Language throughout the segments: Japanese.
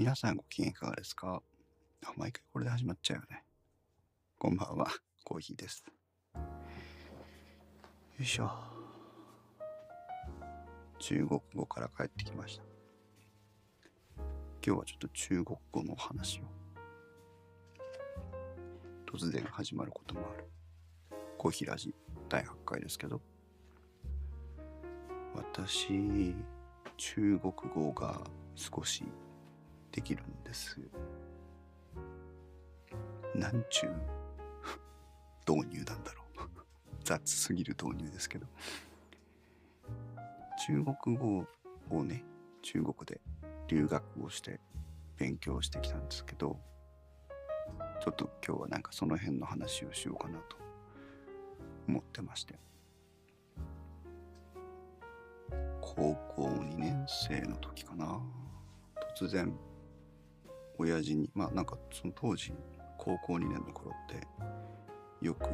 皆さんご機嫌いかがですか？あ毎回これで始まっちゃうよね。こんばんは、コーヒーです。よいしょ。中国語から帰ってきました。今日はちょっと中国語の話を。突然始まることもある。コーヒーラジ第8回ですけど。私、中国語が少しできるんです。なんちゅう 導入なんだろう。雑すぎる導入ですけど。中国語をね、中国で留学をして勉強してきたんですけど、ちょっと今日はなんかその辺の話をしようかなと思ってまして。高校2年生の時かな。突然、親父に、まあなんかその当時、高校2年の頃って、よく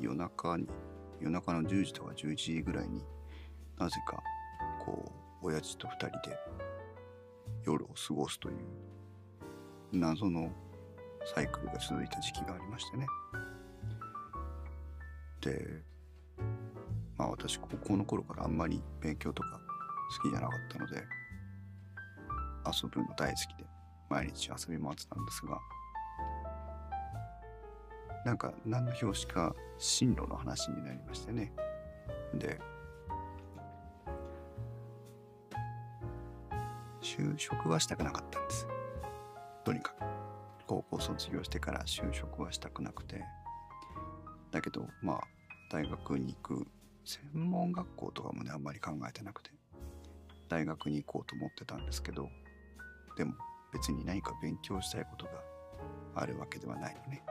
夜中に、夜中の10時とか11時ぐらいになぜかこう親父と2人で夜を過ごすという謎のサイクルが続いた時期がありましてね。でまあ私高校の頃からあんまり勉強とか好きじゃなかったので遊ぶの大好きで。毎日遊び回ってたんですがなんか何の表紙か進路の話になりましてね。で就職はしたくなかったんです。とにかく高校卒業してから就職はしたくなくて。だけどまあ大学に行く専門学校とかもねあんまり考えてなくて。大学に行こうと思ってたんですけどでも別に何か勉強したいことがあるわけではないのね。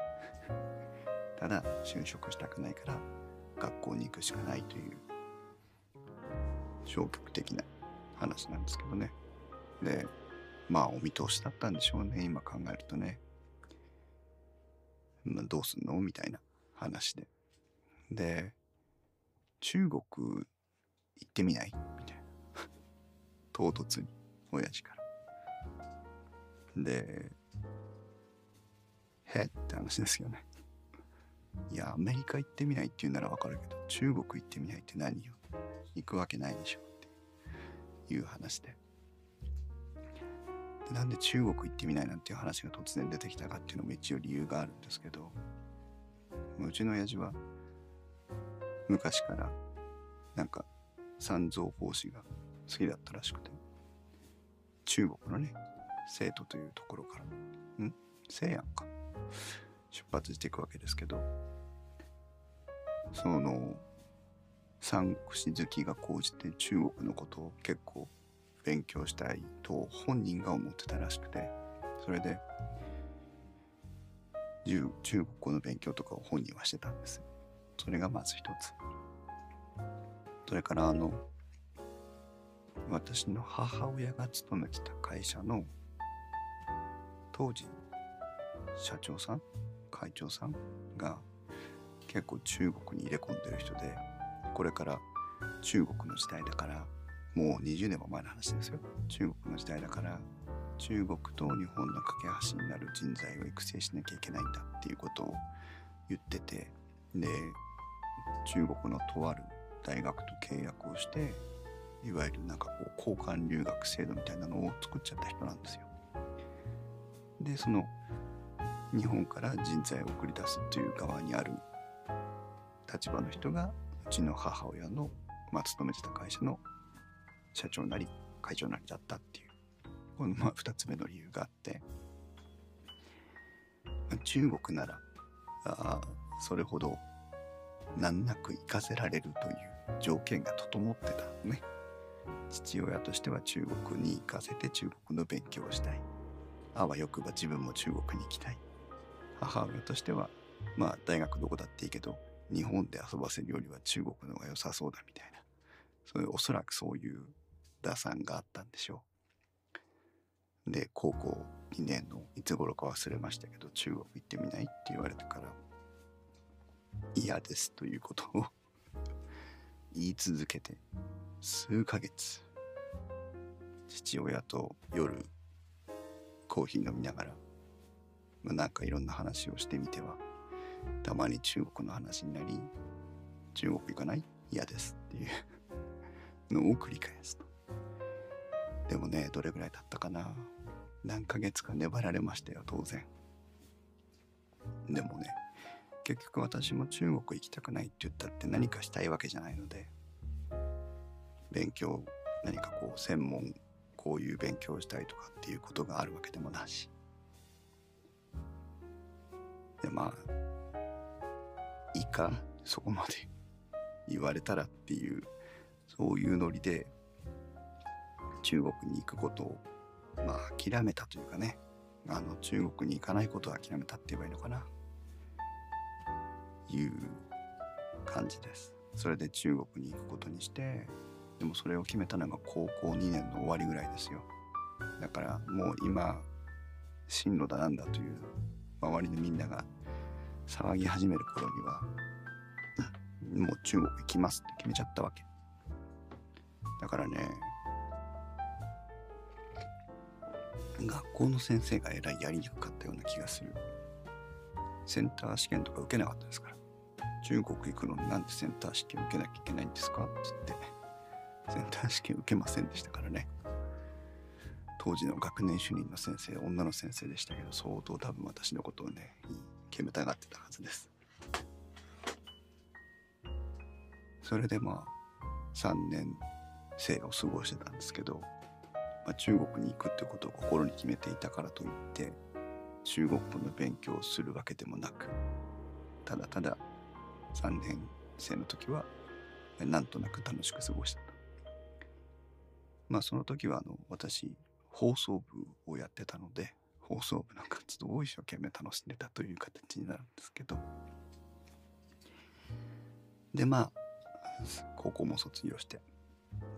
ただ就職したくないから学校に行くしかないという消極的な話なんですけどね。でまあお見通しだったんでしょうね今考えるとね、まあ、どうすんの？みたいな話で。で中国行ってみない？みたいな。唐突に。親父から。でへって話ですよね。いやアメリカ行ってみないって言うならわかるけど中国行ってみないって何よ。行くわけないでしょ。っていう話で。でなんで中国行ってみないなんていう話が突然出てきたかっていうのも一応理由があるんですけどうちの親父は昔からなんか三蔵法師が好きだったらしくて中国のね生徒というところから。ん？西安か。出発していくわけですけど。その三串好きが高じて中国のことを結構勉強したいと本人が思ってたらしくて。それで中国語の勉強とかを本人はしてたんです。それがまず一つ。それからあの私の母親が勤めてた会社の当時社長さん会長さんが結構中国に入れ込んでる人でこれから中国の時代だからもう20年も前の話ですよ中国の時代だから中国と日本の架け橋になる人材を育成しなきゃいけないんだっていうことを言っててで中国のとある大学と契約をしていわゆるなんかこう交換留学制度みたいなのを作っちゃった人なんですよ。でその日本から人材を送り出すという側にある立場の人がうちの母親の、まあ、勤めてた会社の社長なり会長なりだったっていうこのまあ2つ目の理由があって中国ならあそれほど難なく行かせられるという条件が整ってたのね。父親としては中国に行かせて中国の勉強をしたい。あわよくば自分も中国に行きたい。母親としてはまあ大学どこだっていいけど日本で遊ばせるよりは中国の方が良さそうだみたいな。そういうおそらくそういう打算があったんでしょう。で高校2年のいつ頃か忘れましたけど中国行ってみないって言われてから嫌ですということを 言い続けて数ヶ月。父親と夜コーヒー飲みながら、まあ、なんかいろんな話をしてみてはたまに中国の話になり中国行かない？嫌ですっていうのを繰り返すと。でもねどれぐらい経ったかな？何ヶ月か粘られましたよ当然。でもね結局私も中国行きたくないって言ったって何かしたいわけじゃないので勉強何かこう専門こういう勉強をしたいとかっていうことがあるわけでもなし。でまあいいかそこまで言われたらっていうそういうノリで中国に行くことをまあ諦めたというかね。あの中国に行かないことを諦めたって言えばいいのかな。いう感じです。それで中国に行くことにしてでもそれを決めたのが高校2年の終わりぐらいですよ。だからもう今進路だなんだという周りのみんなが騒ぎ始める頃にはもう中国行きますって決めちゃったわけ。だからね学校の先生がえらいやりにくかったような気がする。センター試験とか受けなかったですから。中国行くのになんでセンター試験受けなきゃいけないんですかっつって。センター試験受けませんでしたからね。当時の学年主任の先生女の先生でしたけど相当多分私のことをね煙たがってたはずです。それでまあ3年生を過ごしてたんですけど、まあ、中国に行くってことを心に決めていたからといって中国語の勉強をするわけでもなくただただ3年生の時はなんとなく楽しく過ごした。まあその時はあの私放送部をやってたので放送部の活動を一生懸命楽しんでたという形になるんですけど。でまあ高校も卒業して。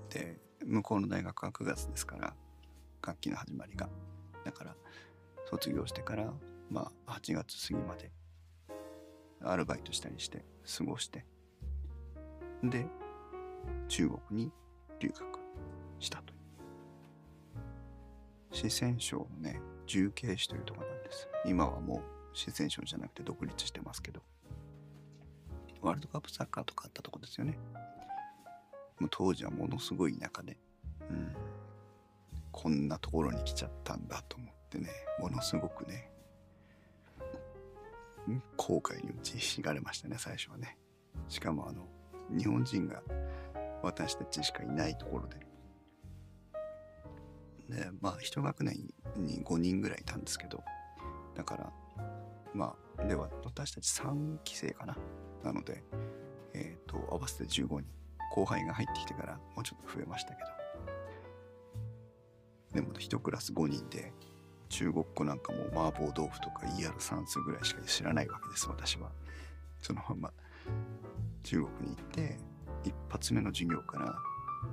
で向こうの大学は9月ですから学期の始まりが。だから卒業してからまあ8月過ぎまでアルバイトしたりして過ごして。で中国に留学。したと四川省のね重慶市というとこなんです。今はもう四川省じゃなくて独立してますけど。ワールドカップサッカーとかあったとこですよね。もう当時はものすごい田舎で、うん、こんなところに来ちゃったんだと思ってねものすごくね後悔に打ちひしがれましたね最初はね。しかもあの日本人が私たちしかいないところで。でまあ一学年に5人ぐらいいたんですけど。だからまあでは私たち3期生かな。なのでえっ、ー、と合わせて15人。後輩が入ってきてからもうちょっと増えましたけど。でも1クラス5人で中国語なんかも麻婆豆腐とか ER 算数ぐらいしか知らないわけです私は。そのまま中国に行って一発目の授業から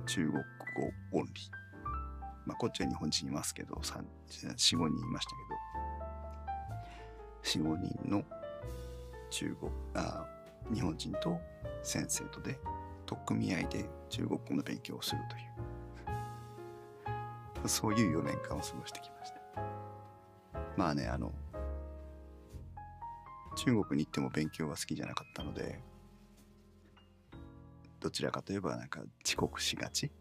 中国語オンリー。まあ、こっちは日本人いますけど45人いましたけど。45人の中国あ日本人と先生とで取っ組み合いで中国語の勉強をするという。そういう4年間を過ごしてきました。まあねあの中国に行っても勉強は好きじゃなかったのでどちらかといえばなんか遅刻しがち。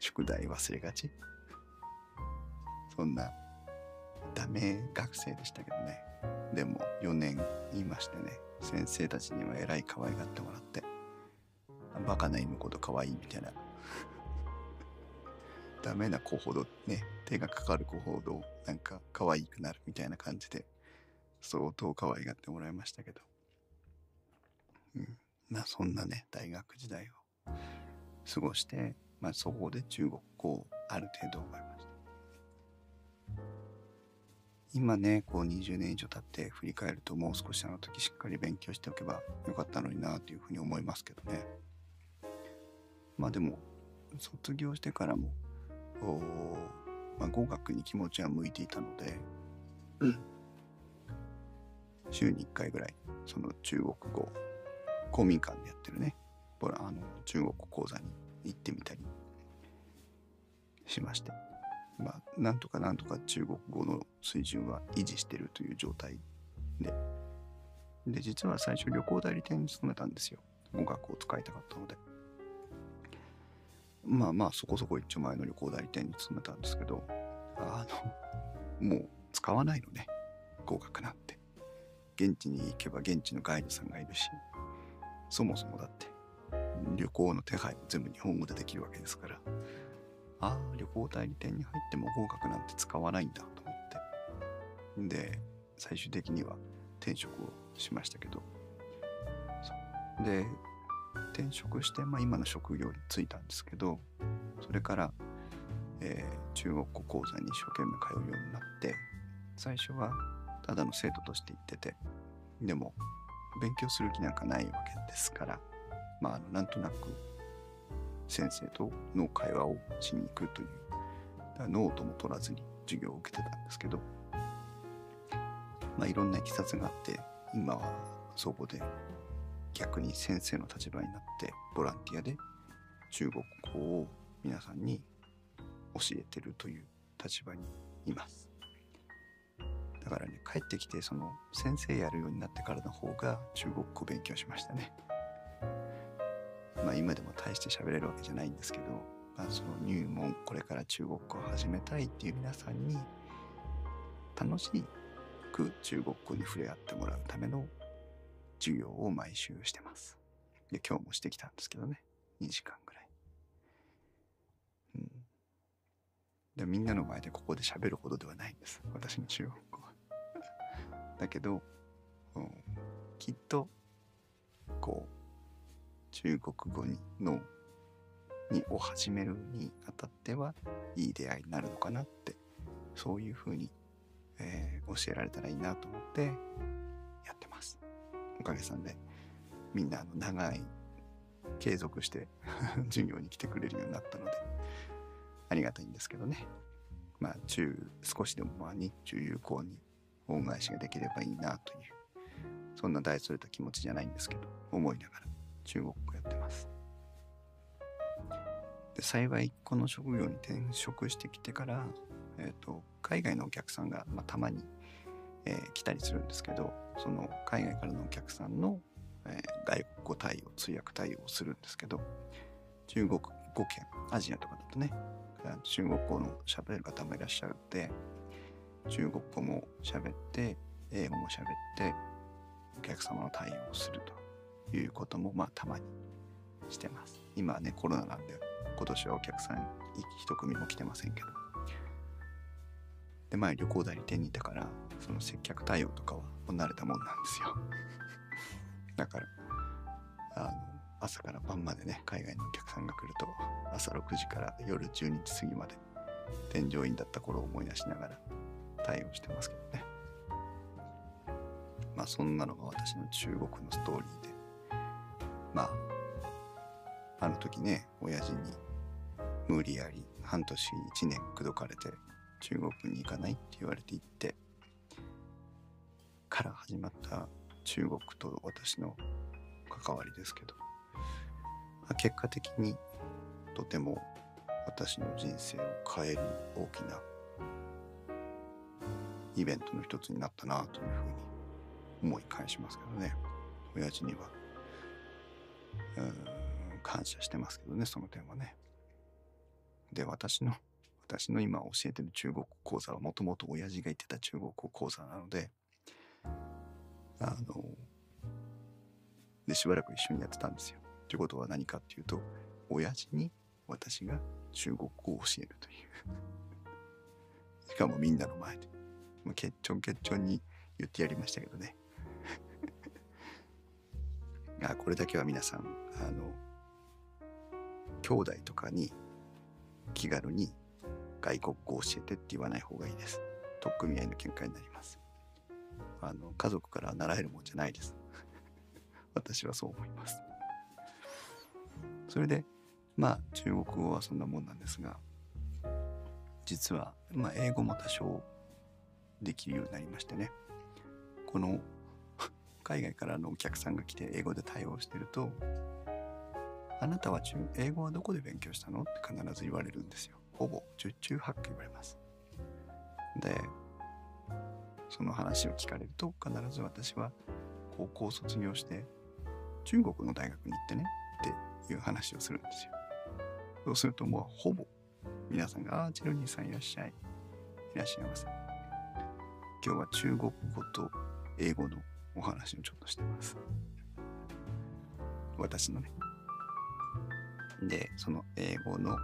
宿題忘れがち？そんなダメ学生でしたけどね。でも4年言いましてね。先生たちにはえらい可愛がってもらって。バカな犬ほど可愛いみたいな。ダメな子ほどね手がかかる子ほどなんか可愛くなるみたいな感じで相当可愛がってもらいましたけど。うん。まあそんなね大学時代を過ごしてまあ、そこで中国語をある程度覚えました。今ねこう20年以上経って振り返るともう少しあの時しっかり勉強しておけばよかったのになというふうに思いますけどね。まあでも卒業してからもまあ、語学に気持ちは向いていたので、うん、週に1回ぐらいその中国語公民館でやってるねあの中国語講座に行ってみたりしましてまあ、なんとかなんとか中国語の水準は維持してるという状態で、で、実は最初旅行代理店に勤めたんですよ。語学を使いたかったので。まあまあ、そこそこ一丁前の旅行代理店に勤めたんですけど、あの、もう使わないのね、語学なんて。現地に行けば現地のガイドさんがいるし、そもそもだって、旅行の手配も全部日本語でできるわけですから、ああ、旅行代理店に入っても合格なんて使わないんだと思って。で、最終的には転職をしましたけど。で、転職して、まあ、今の職業に就いたんですけど、それから、えー、中国語講座に一生懸命通うようになって、最初はただの生徒として行ってて、でも、勉強する気なんかないわけですから、まあ、なんとなく先生との会話をしに行くというノートも取らずに授業を受けてたんですけど、まあ、いろんないきさつがあって今はそこで逆に先生の立場になってボランティアで中国語を皆さんに教えてるという立場にいます。だからね帰ってきてその先生やるようになってからの方が中国語勉強しましたね。まあ今でも大して喋れるわけじゃないんですけど、まあ、その入門これから中国語を始めたいっていう皆さんに楽しく中国語に触れ合ってもらうための授業を毎週してます。で今日もしてきたんですけどね2時間ぐらい。うん、でみんなの前でここで喋るほどではないんです私の中国語は。だけど、うん、きっとこう中国語にのにを始めるにあたってはいい出会いになるのかなってそういうふうに、えー、教えられたらいいなと思ってやってます。おかげさんでみんなあの長い継続して 授業に来てくれるようになったのでありがたいんですけどね。まあ中少しでもまあ日中有効に恩返しができればいいなというそんな大それた気持ちじゃないんですけど思いながら。中国語やってます。で幸いこの職業に転職してきてから、えーと、海外のお客さんが、まあ、たまに、えー、来たりするんですけどその海外からのお客さんの、えー、外国語対応通訳対応をするんですけど中国語圏アジアとかだとね中国語の喋れる方もいらっしゃるんで中国語も喋って英語も喋ってお客様の対応をするということもまあたまにしてます。今はねコロナなんで今年はお客さん一組も来てませんけど。で前旅行代理店にいたからその接客対応とかは慣れたもんなんですよ。だからあの朝から晩までね海外のお客さんが来ると朝6時から夜12時過ぎまで添乗員だった頃を思い出しながら対応してますけどね。まあそんなのが私の中国のストーリーでまああの時ね親父に無理やり半年1年口説かれて中国に行かないって言われて行ってから始まった中国と私の関わりですけど結果的にとても私の人生を変える大きなイベントの一つになったなというふうに思い返しますけどね。親父には感謝してますけどね、その点はね。で、私の、私の今教えてる中国講座はもともと親父が言ってた中国語講座なので、あの、で、しばらく一緒にやってたんですよ。ということは何かっていうと、親父に私が中国語を教えるという。しかもみんなの前で。もうケッチョンケッチョンに言ってやりましたけどね。あこれだけは皆さんあの兄弟とかに気軽に外国語を教えてって言わない方がいいです。取っ組み合いの喧嘩になります。あの家族から習えるもんじゃないです。私はそう思います。それでまあ中国語はそんなもんなんですが実は、まあ、英語も多少できるようになりましてねこの海外からのお客さんが来て英語で対応してると、あなたは中英語はどこで勉強したの？って必ず言われるんですよ。ほぼ十中八九言われます。で、その話を聞かれると必ず私は高校を卒業して中国の大学に行ってねっていう話をするんですよ。そうするともうほぼ皆さんが、ああ、チロニーさんいらっしゃい。いらっしゃいませ。今日は中国語と英語のお話をちょっとしてます。私のね。で、その英語の、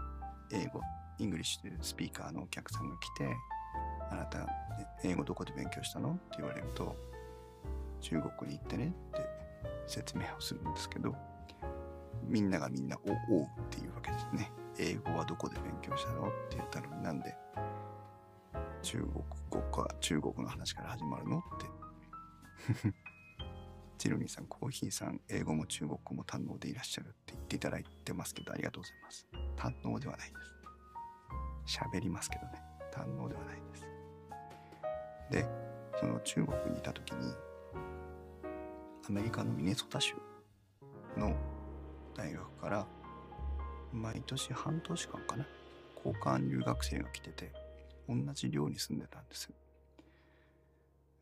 英語、 English というスピーカーのお客さんが来て、あなた、英語どこで勉強したの？って言われると、中国に行ってねって説明をするんですけど、みんながみんな、お、おうっていうわけですね。英語はどこで勉強したの？って言ったのになんで、中国語か、中国の話から始まるの？って。チルニーさん、コーヒーさん、英語も中国語も堪能でいらっしゃるって言っていただいてますけど、ありがとうございます。堪能ではないです。喋りますけどね、堪能ではないです。で、その中国にいた時に、アメリカのミネソタ州の大学から、毎年半年間かな、交換留学生が来てて、同じ寮に住んでたんです。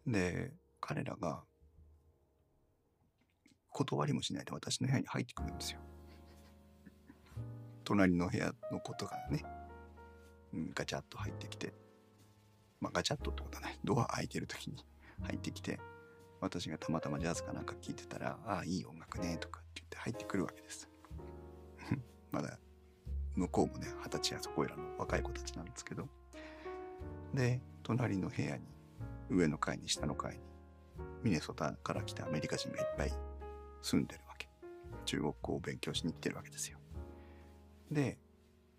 で、彼らが断りもしないで私の部屋に入ってくるんですよ。隣の部屋のことがね、うんガチャッと入ってきて、まあガチャッとってことはない、ドア開いてる時に入ってきて、私がたまたまジャズかなんか聴いてたら、ああ、いい音楽ね、とかって言って入ってくるわけです。まだ向こうもね、二十歳やそこいらの若い子たちなんですけど、で、隣の部屋に、上の階に下の階に、ミネソタから来たアメリカ人がいっぱい住んでるわけ。中国語を勉強しに行ってるわけですよ。で、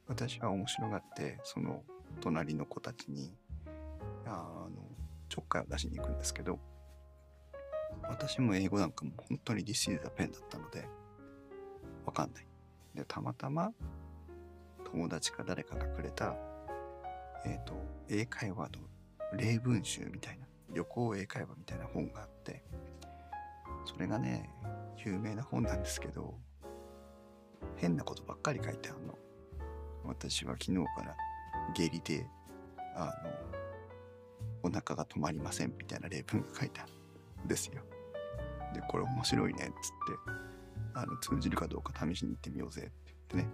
私は面白がって、その隣の子たちに、あの、ちょっかいを出しに行くんですけど、私も英語なんかも本当に This is a pen だったので、わかんない。で、たまたま友達か誰かがくれた、えっ、と、英会話の例文集みたいな、旅行英会話みたいな本があって、それがね、有名な本なんですけど、変なことばっかり書いてあるの。私は昨日から下痢で、あの、お腹が止まりませんみたいな例文が書いてあるんですよ。で、これ面白いねっつって、あの、通じるかどうか試しに行ってみようぜって言ってね。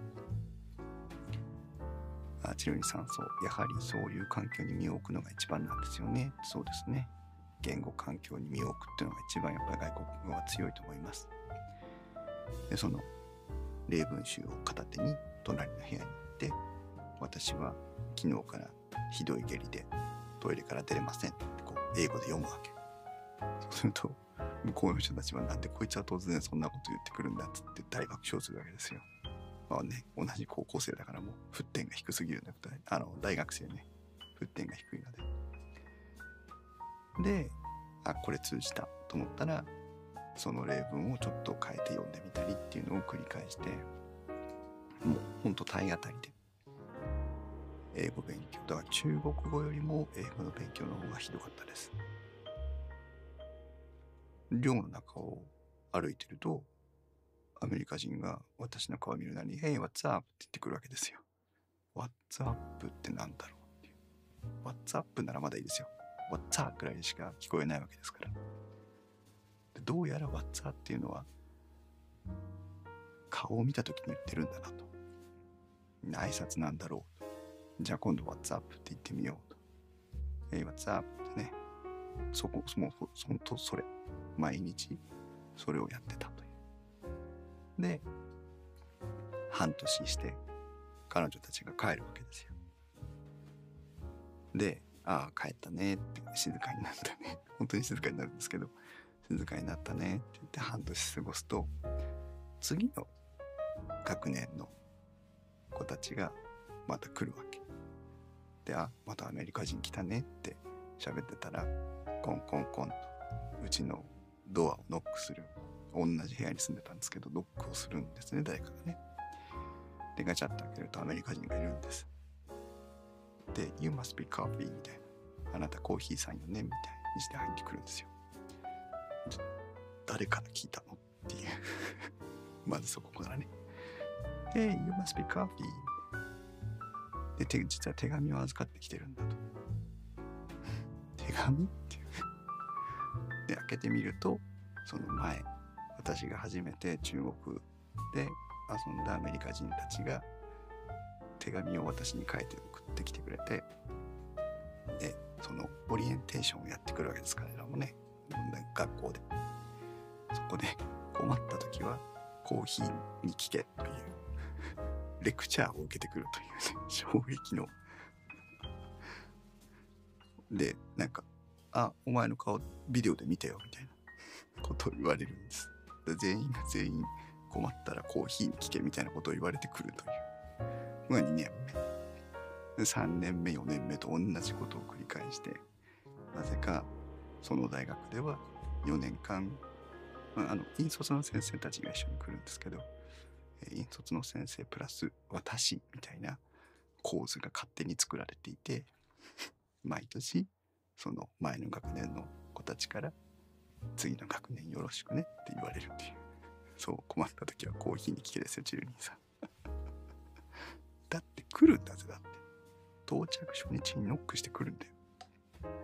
あ、チロニさん、そう。やはりそういう環境に身を置くのが一番なんですよね。そうですね。言語環境に身を置くっていうのが一番やっぱり外国語は強いと思います。で、その例文集を片手に隣の部屋に行って、私は昨日からひどい下痢でトイレから出れませんってこう英語で読むわけ。そうすると、向こうの人たちはなんでこいつは突然そんなこと言ってくるんだっつって大爆笑するわけですよ。まあね、同じ高校生だからもう沸点が低すぎるんだけど、あの、大学生ね、沸点が低いので。で、あ、これ通じたと思ったら、その例文をちょっと変えて読んでみたりっていうのを繰り返して、もうほんと体当たりで、英語勉強。だから中国語よりも英語の勉強の方がひどかったです。寮の中を歩いてると、アメリカ人が私の顔を見るなり、Hey, what's up? って言ってくるわけですよ。What's up? ってなんだろうっていう。What's up? ならまだいいですよ。What's up? くらいしか聞こえないわけですから。でどうやら What's up? っていうのは、顔を見た時に言ってるんだなと。挨拶なんだろう。じゃあ今度 What's up? って言ってみようと。Hey, what's up? ってね。そこ、もう、ほんとそれ。毎日それをやってた。で、半年して彼女たちが帰るわけですよ。で、ああ、帰ったねって、静かになったね。本当に静かになるんですけど、静かになったねって言って半年過ごすと、次の学年の子たちがまた来るわけ。で、あ、またアメリカ人来たねって喋ってたら、コンコンコンと、うちのドアをノックする。同じ部屋に住んでたんですけど、ノックをするんですね、誰かがね。で、ガチャッと開けるとアメリカ人がいるんです。で、You must be coffee みたいな。あなたコーヒーさんよねみたいにして入ってくるんですよ。誰から聞いたのっていう。まずそこからね。Hey, you must be coffee. でて実は手紙を預かってきてるんだと 手紙っていうで開けてみるとその前私が初めて中国で遊んだアメリカ人たちが手紙を私に書いて送ってきてくれてでそのオリエンテーションをやってくるわけです彼らもね学校で。そこで困った時はコーヒーに聞けというレクチャーを受けてくるというね衝撃の。でなんか「あお前の顔ビデオで見てよ」みたいなことを言われるんです。全員が全員困ったらコーヒーに聞けみたいなことを言われてくるという。まあ2年目。3年目4年目と同じことを繰り返してなぜかその大学では4年間、まあ、あの引率の先生たちが一緒に来るんですけど引率の先生プラス私みたいな構図が勝手に作られていて毎年その前の学年の子たちから次の学年よろしくねって言われるっていう。そう困った時はコーヒーに聞けですよチルニーさん。だって来るんだぜだって。到着初日にノックしてくるんだよ。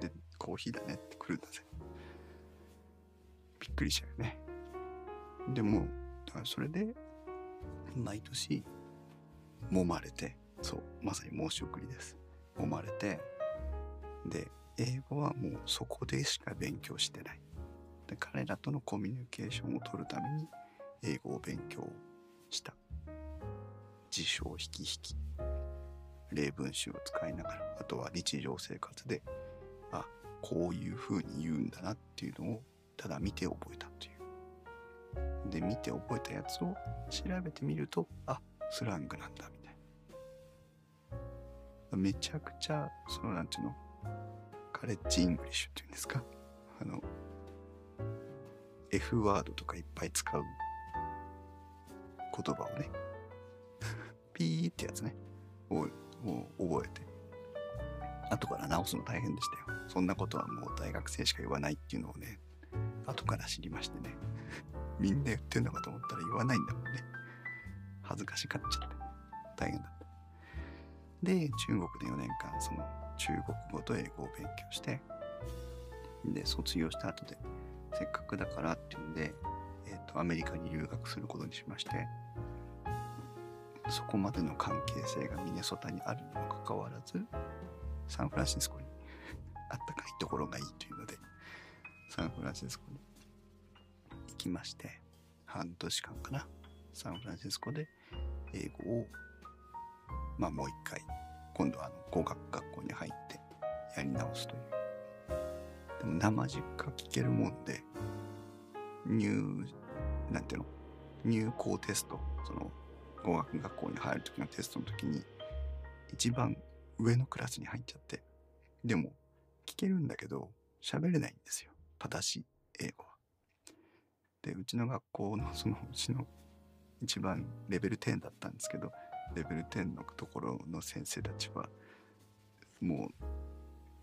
でコーヒーだねって来るんだぜ。びっくりしちゃうよね。でもだからそれで毎年揉まれてそうまさに申し送りです。揉まれてで英語はもうそこでしか勉強してない。で彼らとのコミュニケーションを取るために英語を勉強した。辞書を引き引き。例文集を使いながらあとは日常生活であこういうふうに言うんだなっていうのをただ見て覚えたという。で見て覚えたやつを調べてみるとあスラングなんだみたいな。めちゃくちゃそのなんていうの？カレッジイングリッシュっていうんですか？F ワードとかいっぱい使う言葉をねピーってやつね。を覚えて。後から直すの大変でしたよ。そんなことはもう大学生しか言わないっていうのをね後から知りましてね。みんな言ってんのかと思ったら言わないんだもんね。恥ずかしがっちゃって。大変だった。で中国で4年間その中国語と英語を勉強してで卒業した後でせっかくだからっていうんで、えーと、アメリカに留学することにしましてそこまでの関係性がミネソタにあるにもかかわらずサンフランシスコにあったかいところがいいというのでサンフランシスコに行きまして半年間かなサンフランシスコで英語をまあもう一回今度はあの語学学校に入ってやり直すというでも生実家聞けるもんで入なんていうの？入校テスト。その語学学校に入る時のテストの時に一番上のクラスに入っちゃってでも聞けるんだけど喋れないんですよ。正しい英語は。でうちの学校のそのうちの一番レベル10だったんですけどレベル10のところの先生たちはもう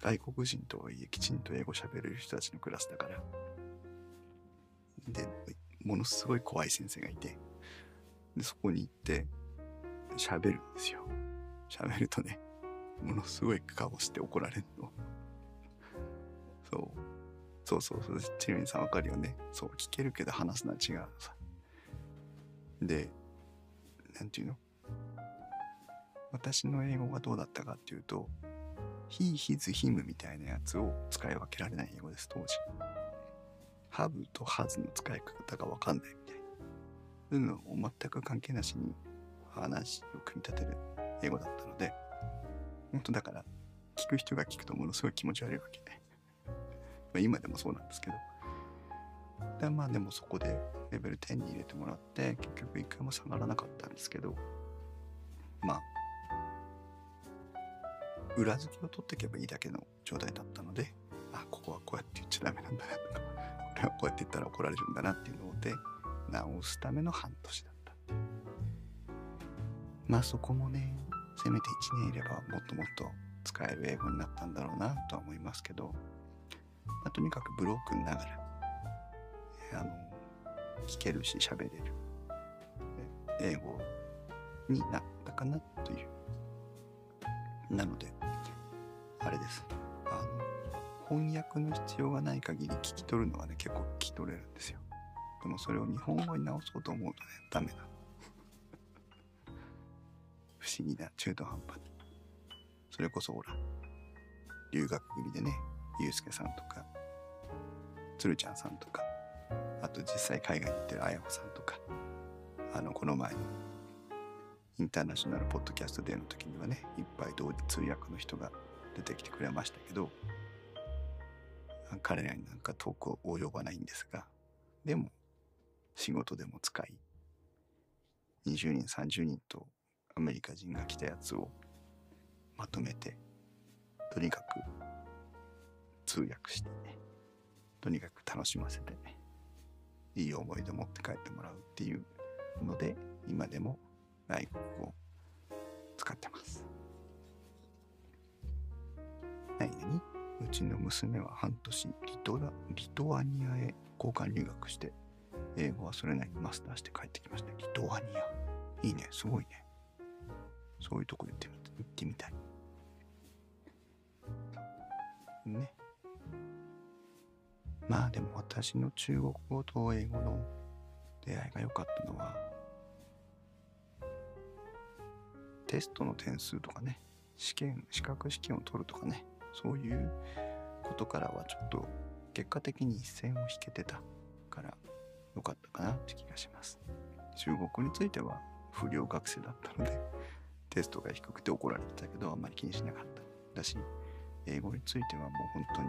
外国人とはいえきちんと英語喋れる人たちのクラスだから。でものすごい怖い先生がいて。でそこに行って喋るんですよ。喋るとねものすごい顔して怒られるの。そう。そうそうそう。チルミンさんわかるよね。そう聞けるけど話すのは違うさ。でなんていうの？私の英語がどうだったかっていうと he, his, him みたいなやつを使い分けられない英語です当時。have と has の使い方がわかんないみたいな。そういうのを全く関係なしに話を組み立てる英語だったので本当だから聞く人が聞くとものすごい気持ち悪いわけで ま今でもそうなんですけど。でまあでもそこでレベル10に入れてもらって結局一回も下がらなかったんですけど。まあ裏付けを取っていけばいいだけの状態だったのであここはこうやって言っちゃダメなんだなとかこれはこうやって言ったら怒られるんだなっていうので直すための半年だった。まあそこもねせめて1年いればもっともっと使える英語になったんだろうなとは思いますけど、まあ、とにかくブロークンながらえあの聞けるし喋れる英語になったかなという。なのであれです。あの翻訳の必要がない限り聞き取るのはね結構聞き取れるんですよ。でもそれを日本語に直そうと思うとねダメな不思議な中途半端にそれこそほら留学組でねゆうすけさんとかつるちゃんさんとかあと実際海外に行ってるあやほさんとかあのこの前のインターナショナルポッドキャストデーの時にはねいっぱい同時通訳の人が出てきてくれましたけど彼らになんか遠く及ばないんですがでも仕事でも使い20人30人とアメリカ人が来たやつをまとめてとにかく通訳してとにかく楽しませていい思い出持って帰ってもらうっていうので今でも外国を使ってます。ちの娘は半年リトラリトアニアへ交換留学して英語はそれなりにマスターして帰ってきました。リトアニア。いいね。すごいね。そういうとこ行ってみ行ってみたい。ね。まあでも私の中国語と英語の出会いが良かったのはテストの点数とかね試験資格試験を取るとかねそういうことからはちょっと結果的に一線を引けてたから良かったかなって気がします。中国については不良学生だったのでテストが低くて怒られてたけどあんまり気にしなかっただし英語についてはもう本当に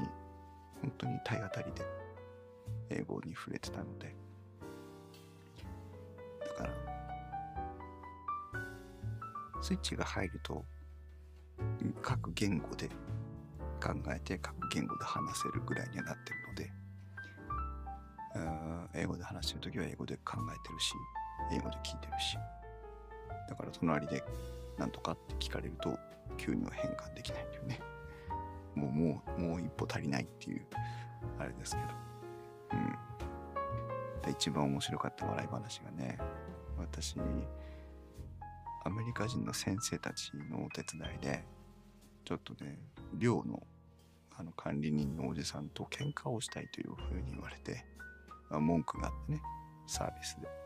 本当に体当たりで英語に触れてたので。だからスイッチが入ると各言語で考えて各言語で話せるぐらいにはなってるので。英語で話してる時は英語で考えてるし英語で聞いてるし。だから隣で何とかって聞かれると急には変換できないんだよね。もうもうもう一歩足りないっていうあれですけど。うん。で一番面白かった笑い話がね私アメリカ人の先生たちのお手伝いでちょっとね寮のあの管理人のおじさんと喧嘩をしたいというふうに言われて、まあ、文句があってねサービスで。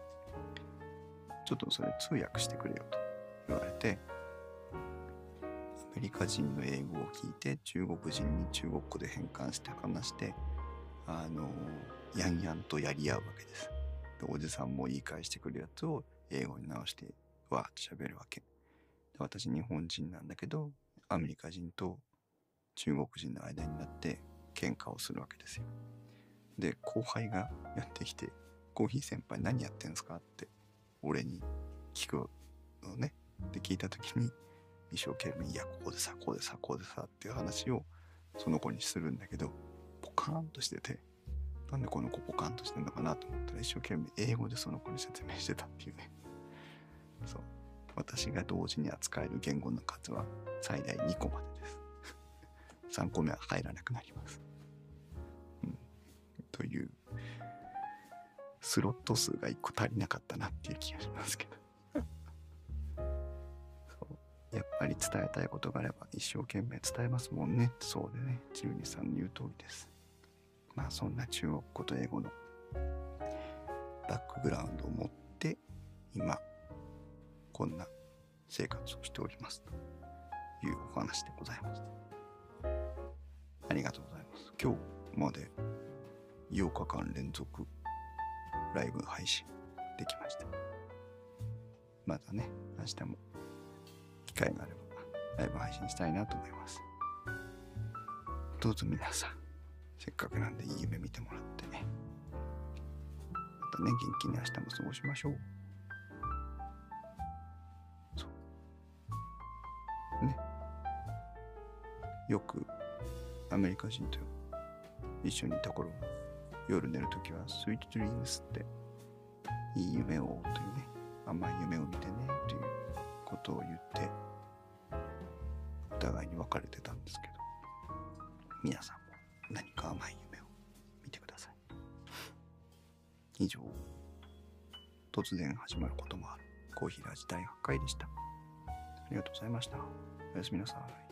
ちょっとそれ通訳してくれよと言われてアメリカ人の英語を聞いて中国人に中国語で変換して話してあのやんやんとやり合うわけです。でおじさんも言い返してくるやつを英語に直してわーって喋るわけ。で私日本人なんだけどアメリカ人と中国人の間になって喧嘩をするわけですよ。で後輩がやってきて「コーヒー先輩何やってんすか?」って俺に聞くのね。で聞いた時に一生懸命「いやここでさこうでさこうでさ」っていう話をその子にするんだけどポカーンとしててなんでこの子ポカンとしてんのかな？と思ったら一生懸命英語でその子に説明してたっていうね。そう。私が同時に扱える言語の数は最大2個までです。3個目は入らなくなります、うん、というスロット数が1個足りなかったなっていう気がしますけど。やっぱり伝えたいことがあれば一生懸命伝えますもんね。そうでね。中二さんの言う通りです。まあそんな中国語と英語のバックグラウンドを持って今こんな生活をしておりますというお話でございました。ありがとうございます。今日まで8日間連続ライブ配信できました。またね、明日も機会があればライブ配信したいなと思います。どうぞ皆さん、せっかくなんでいい夢見てもらってね。またね、元気に明日も過ごしましょう。よくアメリカ人と一緒にいた頃夜寝るときはスイートドリームスっていい夢をというね甘い夢を見てねということを言ってお互いに別れてたんですけど皆さんも何か甘い夢を見てください。以上突然始まることもあるコーヒーラジ第8回でした。ありがとうございました。おやすみなさい。